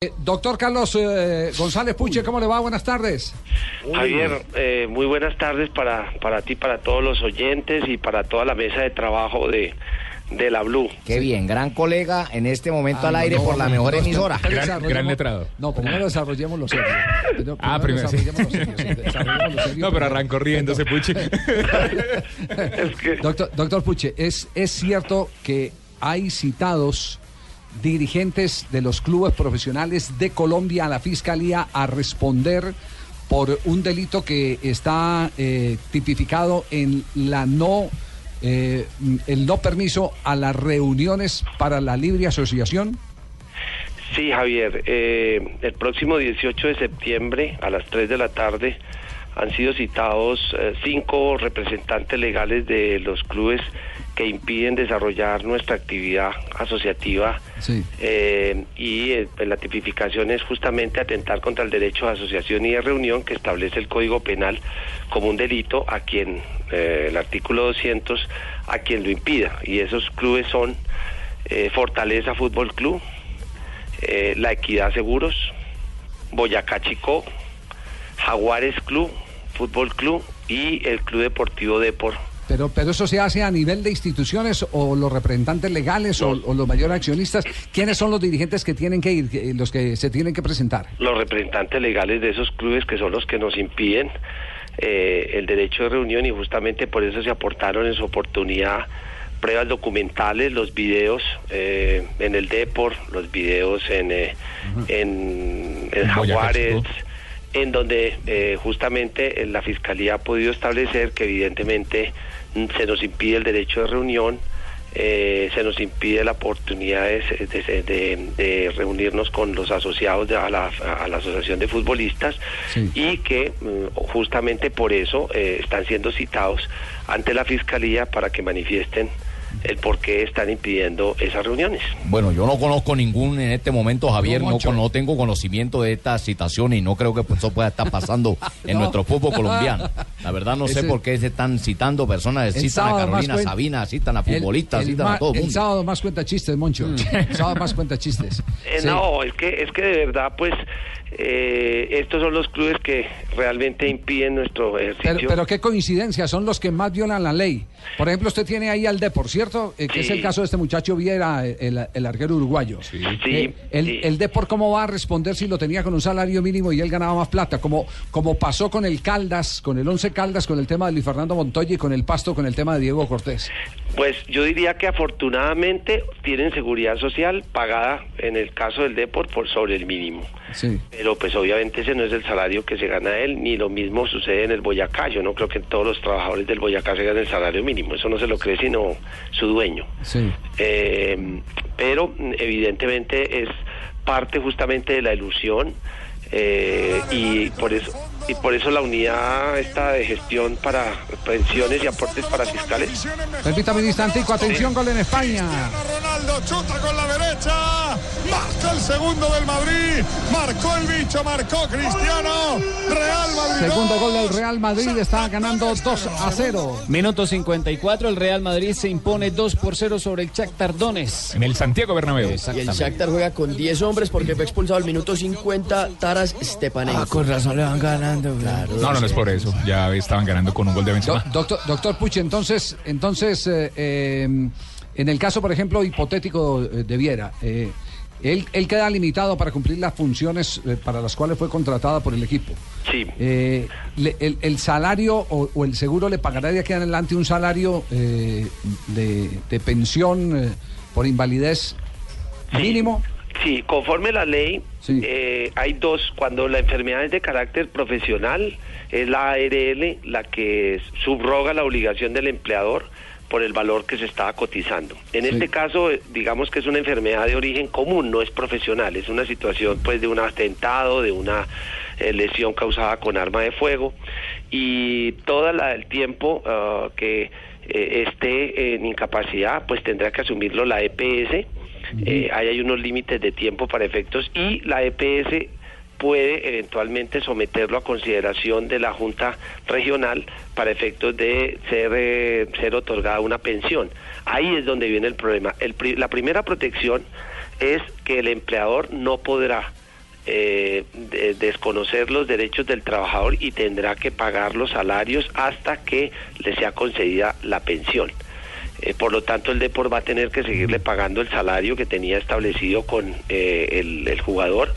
Eh, doctor Carlos eh, González Puche, ¿cómo le va? Buenas tardes. Javier, eh, muy buenas tardes para, para ti, para todos los oyentes y para toda la mesa de trabajo de, de la Blue. Qué bien, gran colega en este momento al aire por la mejor emisora. Gran, gran letrado. No, primero desarrollemos los serios. Primero- Ah, primero sí. desarrollemos los serios, desarrollemos los serios. No, pero arrancó riéndose, Puche. Es que- Doctor, doctor Puche, ¿es, ¿es cierto que hay citados dirigentes de los clubes profesionales de Colombia a la Fiscalía a responder por un delito que está eh, tipificado en la no eh, el no permiso a las reuniones para la libre asociación? Sí, Javier, eh, el próximo 18 de septiembre a las 3 de la tarde han sido citados eh, cinco representantes legales de los clubes que impiden desarrollar nuestra actividad asociativa Sí. eh, y eh, pues, la tipificación es justamente atentar contra el derecho de asociación y de reunión que establece el Código Penal como un delito a quien eh, el artículo 200 a quien lo impida y esos clubes son Fortaleza Fútbol Club, La Equidad Seguros, Boyacá Chicó, Jaguares Club, Fútbol Club y el Club Deportivo Depor. Pero, pero eso se hace a nivel de instituciones o los representantes legales o, o los mayores accionistas. ¿Quiénes son los dirigentes que tienen que ir, que- los que se tienen que presentar? los representantes legales de esos clubes que son los que nos impiden eh, el derecho de reunión y justamente por eso se aportaron en su oportunidad pruebas documentales, los videos eh, en el Depor, los videos en, eh, en, en En Boyacá Jaguares. En donde eh, justamente eh, la Fiscalía ha podido establecer que evidentemente mm, se nos impide el derecho de reunión, eh, se nos impide la oportunidad de, de- de- de reunirnos con los asociados de- a, la, a la Asociación de Futbolistas Sí. y que mm, justamente por eso eh, están siendo citados ante la Fiscalía para que manifiesten el por qué están impidiendo esas reuniones. Bueno, yo no conozco ningún en este momento, Javier, No, no, no tengo conocimiento de estas citaciones y no creo que eso pueda estar pasando en No. nuestro fútbol colombiano. La verdad no sé por qué se están citando personas, citan a Carolina cuen- Sabina, citan a futbolistas, El- el citan ma- a todo el El mundo. sábado más cuenta chistes, Moncho. El sábado más cuenta chistes. Eh, Sí. No, es que es que de verdad, pues, eh, estos son los clubes que realmente impiden nuestro ejercicio. Pero, pero qué coincidencia, son los que más violan la ley. Por ejemplo, usted tiene ahí al Depor, ¿cierto? Eh, que es el caso de este muchacho Viera, el, el arquero uruguayo. Sí, Eh, el, sí. el Depor, ¿cómo va a responder si lo tenía con un salario mínimo y él ganaba más plata? Como, como pasó con el Caldas, con el Once Caldas, con el tema de Luis Fernando Montoya y con el Pasto, con el tema de Diego Cortés. Pues yo diría que afortunadamente tienen seguridad social pagada en el caso del Deport por sobre el mínimo. Sí. Pero pues obviamente ese no es el salario que se gana él, ni lo mismo sucede en el Boyacá. Yo no creo que todos los trabajadores del Boyacá se ganen el salario mínimo, eso no se lo cree sino su dueño. Sí. Eh, pero evidentemente es parte justamente de la ilusión eh, y por eso y por eso la unidad esta de gestión para pensiones y aportes para fiscales. Permítame un instantico, atención, gol en España. Ronaldo chuta con la derecha. Marca el segundo del Madrid. Marcó el bicho, marcó Cristiano. Real Madrid. Segundo gol del Real Madrid, está ganando 2 a 0. Minuto 54, el Real Madrid se impone 2 por 0 sobre el Shakhtar Donetsk. En el Santiago Bernabéu. Y el Shakhtar juega con 10 hombres porque fue expulsado al minuto 50 Taras Stepanenko. con razón le van ganando. No, no, no es por eso. Ya estaban ganando con un gol de Do- Benzema. doctor, doctor Puche, entonces, entonces eh, eh, en el caso, por ejemplo, hipotético de Viera, eh, él, él queda limitado para cumplir las funciones eh, para las cuales fue contratada por el equipo. sí Eh, le- el, el salario o, o el seguro le pagará de aquí en adelante un salario eh, de, de pensión eh, por invalidez Sí. mínimo. Sí, conforme la ley, Sí. eh, hay dos. Cuando la enfermedad es de carácter profesional, es la ARL la que subroga la obligación del empleador por el valor que se estaba cotizando. En este caso, eh, digamos que es una enfermedad de origen común, no es profesional, es una situación pues de un atentado, de una eh, lesión causada con arma de fuego y todo el tiempo ah, que eh, esté en incapacidad, pues tendrá que asumirlo la EPS. Eh, ahí hay unos límites de tiempo para efectos y la EPS puede eventualmente someterlo a consideración de la Junta Regional para efectos de ser, eh, ser otorgada una pensión. Ahí es donde viene el problema. La primera protección es que el empleador no podrá eh, de- desconocer los derechos del trabajador y tendrá que pagar los salarios hasta que le sea concedida la pensión. Eh, por lo tanto, el Depor va a tener que seguirle pagando el salario que tenía establecido con eh, el, jugador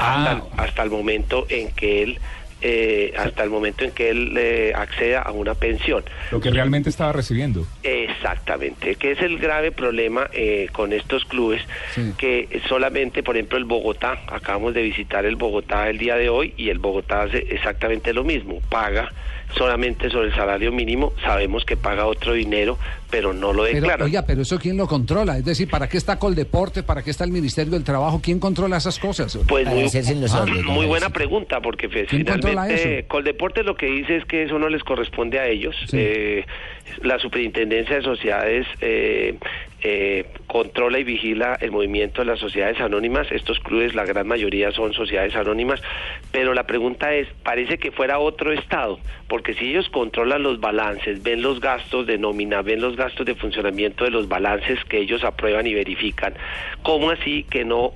Ah. hasta el momento en que él eh, hasta el momento en que él eh, acceda a una pensión. Lo que realmente estaba recibiendo. Exactamente, que es el grave problema eh, con estos clubes, Sí. que solamente, por ejemplo, el Bogotá, acabamos de visitar el Bogotá el día de hoy y el Bogotá hace exactamente lo mismo, paga solamente sobre el salario mínimo, sabemos que paga otro dinero, pero no lo Pero, declara. oiga, pero eso quién lo controla? Es decir, ¿para qué está Coldeporte? ¿Para qué está el Ministerio del Trabajo? ¿Quién controla esas cosas? Pues muy, ah, buena pregunta, porque pues, ¿Quién controla finalmente eso? Coldeporte lo que dice es que eso no les corresponde a ellos. Sí. Eh, la Superintendencia de Sociedades eh, eh, controla y vigila el movimiento de las sociedades anónimas. Estos clubes, la gran mayoría son sociedades anónimas, pero la pregunta es, parece que fuera otro Estado, porque si ellos controlan los balances, ven los gastos de nómina, ven los gastos de funcionamiento de los balances que ellos aprueban y verifican, ¿cómo así que no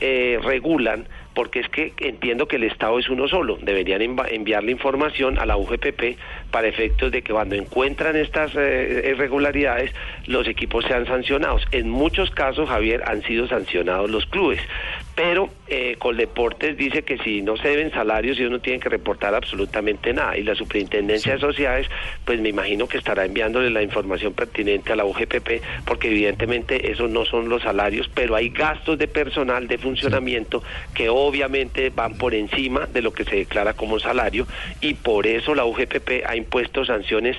eh, regulan? Porque es que entiendo que el Estado es uno solo. Deberían enva- enviarle información a la UGPP para efectos de que cuando encuentran estas eh, irregularidades, los equipos sean sancionados. En muchos casos, Javier, han sido sancionados los clubes. Pero eh, Coldeportes dice que si no se deben salarios, ellos no tienen que reportar absolutamente nada. Y la Superintendencia de Sociedades, pues me imagino que estará enviándole la información pertinente a la UGPP, porque evidentemente esos no son los salarios, pero hay gastos de personal, de funcionamiento, que obviamente van por encima de lo que se declara como salario, y por eso la UGPP ha impuesto sanciones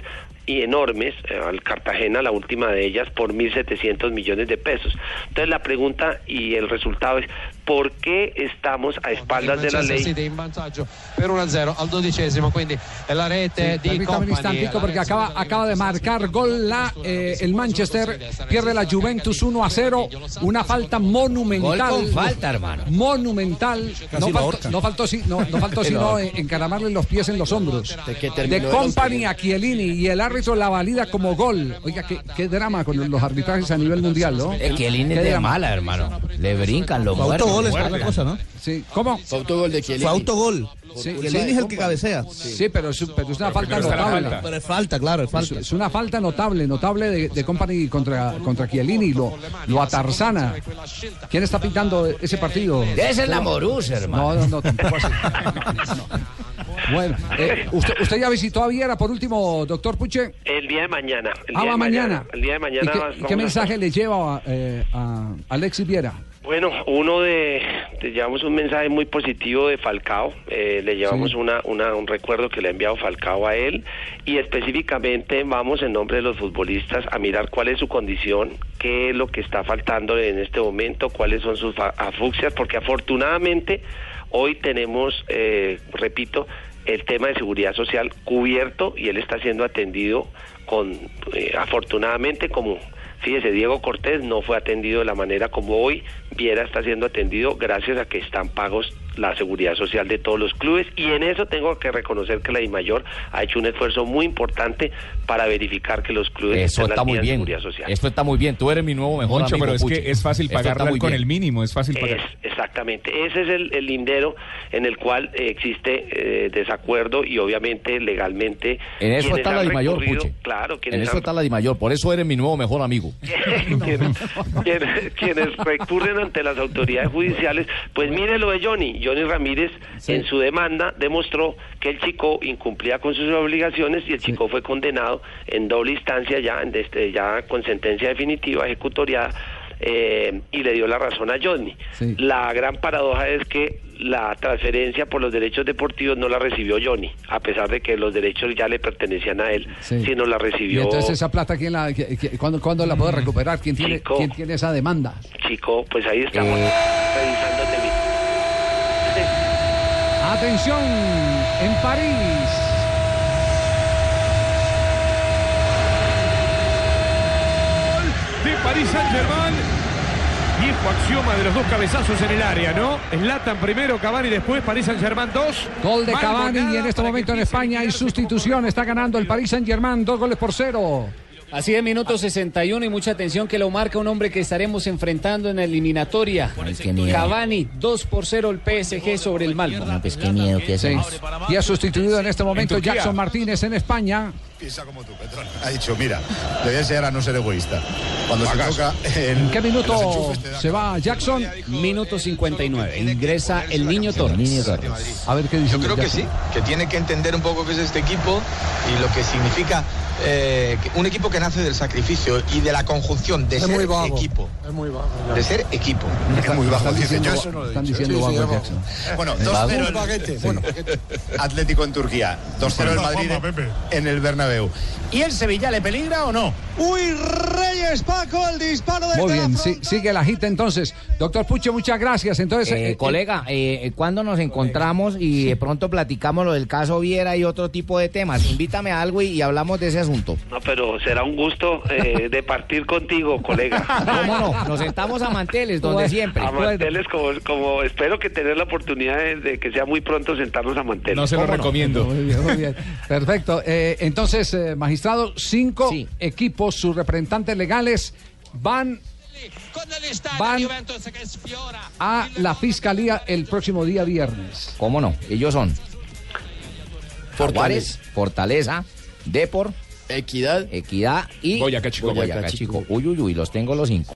y enormes eh, al Cartagena, la última de ellas, por 1.700 millones de pesos. Entonces la pregunta y el resultado es, ¿por qué estamos a espaldas de la ley? City in vantaggio per 1-0 al dodicesimo, quindi la rete di Permítame un Company. instantico porque acaba, acaba de marcar gol la, eh, el Manchester, pierde la Juventus 1 a 0, una falta monumental. Gol con falta, hermano. Monumental. No faltó, no faltó, sí- no, no faltó sino en- encaramarle los pies en los hombros. De Company a Chiellini y el árbitro la valida como gol. Oiga, qué, qué drama con los arbitrajes a nivel mundial, ¿no? Qué es de drama. mala, hermano. Le brincan los muertos. Autogol, es la cosa, ¿no? Sí, ¿cómo? Fue autogol de Chiellini. Fue autogol. Sí, el sí. es el que cabecea. Sí, pero es, pero es una falta está la notable. falta. Pero es falta, claro, es Es, falta. es una falta notable, notable de, de Company contra, contra Chiellini, lo, lo atarzana. ¿Quién está pintando ese partido? Debe ser la Morús, hermano. No, no, no, tampoco así. No. Bueno, eh, usted, usted ya visitó a Viera por último, doctor Puche. El día de mañana. El Ah, día va de mañana. El día de mañana. ¿Y qué, qué a- mensaje le lleva eh, a Alexis Viera? Bueno, uno de, le llevamos un mensaje muy positivo de Falcao, eh, le llevamos Sí. una, una, un recuerdo que le ha enviado Falcao a él y específicamente vamos en nombre de los futbolistas a mirar cuál es su condición, qué es lo que está faltando en este momento, cuáles son sus afuxias, porque afortunadamente hoy tenemos, eh, repito, el tema de seguridad social cubierto y él está siendo atendido con, eh, afortunadamente, como fíjese, Diego Cortés no fue atendido de la manera como hoy Viera está siendo atendido gracias a que están pagos la seguridad social de todos los clubes y en eso tengo que reconocer que la DIMAYOR ha hecho un esfuerzo muy importante para verificar que los clubes Eso estén está muy en bien. seguridad social. Esto está muy bien. Tú eres mi nuevo mejor Moncho, amigo. pero es que es fácil pagarla muy con bien. el mínimo, es fácil pagar. Es, exactamente. Ese es el, el lindero en el cual eh, existe eh, desacuerdo y obviamente legalmente. En eso está la han Di Mayor, recurrido- Puche. Claro, En eso han- está la Di Mayor. Por eso eres mi nuevo mejor amigo. quienes, quienes- quienes recurren ante las autoridades judiciales, pues mire lo de Johnny. Johnny Ramírez en su demanda demostró que el chico incumplía con sus obligaciones y el chico fue condenado en doble instancia ya, este, ya con sentencia definitiva ejecutoriada eh, y le dio la razón a Johnny. Sí. La gran paradoja es que la transferencia por los derechos deportivos no la recibió Johnny, a pesar de que los derechos ya le pertenecían a él, Sí. sino la Y recibió entonces esa plata, ¿quién la, qui- qui- ¿cuándo, cuándo la puede recuperar? ¿Quién tiene, Chico. ¿quién tiene esa demanda? Chico, pues ahí estamos Eh. Atención, en París. de París Saint-Germain. Viejo axioma de los dos cabezazos en el área, ¿no? Zlatan primero, Cavani después, París Saint-Germain 2. Gol de Cavani y en este momento en España hay sustitución. Está ganando el Paris Saint Germain, dos goles por cero. Así de minuto 61 y mucha atención que lo marca un hombre que estaremos enfrentando en la eliminatoria. Cavani, 2 por 0 el PSG sobre el Malmo. No, pues qué miedo que. Y ha sustituido en este momento. Jackson Martínez en España. Piensa como tú, Petrón. Ha dicho, mira, le voy a enseñar a no ser egoísta. Cuando se toca ¿En qué en los minuto da se va Jackson? Minuto 59. Ingresa el niño Torres. A ver qué dice Yo creo que Jackson. sí, que tiene que entender un poco qué es este equipo y lo que significa eh, un equipo que nace del sacrificio y de la conjunción de ser equipo. Es muy bajo. De ser equipo. Es muy bajo, Están diciendo, Yo eso no lo he están dicho. diciendo Sí, sí, bajo bajo. Jackson. Bueno, ¿Vago? 2-0 Un el Bueno, Atlético en Turquía, 2-0 el Madrid en el Bernabéu. ¿Y el Sevilla le peligra o no? Uy, Reyes Paco, el disparo de Muy bien, sí, sigue la gita entonces. Doctor Pucho, muchas gracias. Entonces, Eh, eh, colega, eh, ¿cuándo nos encontramos y de pronto platicamos lo del caso Viera y otro tipo de temas? Invítame a algo y, y hablamos de ese asunto. No, pero será un gusto eh, de partir contigo, colega. ¿Cómo no? Nos sentamos a manteles, donde Bueno, siempre. A manteles, como, como espero que tener la oportunidad de, de que sea muy pronto sentarnos a manteles. No se lo recomiendo. Muy bien, muy bien. Perfecto. Eh, entonces, eh, magistrado, cinco Sí. equipos, sus representantes legales van van a la fiscalía el próximo día viernes. ¿Cómo no? Ellos son Fortaleza. Fortaleza, Depor, Equidad. Equidad y Boyacá Chico. Boyacá Chico. Uy, uy, uy, los tengo los cinco.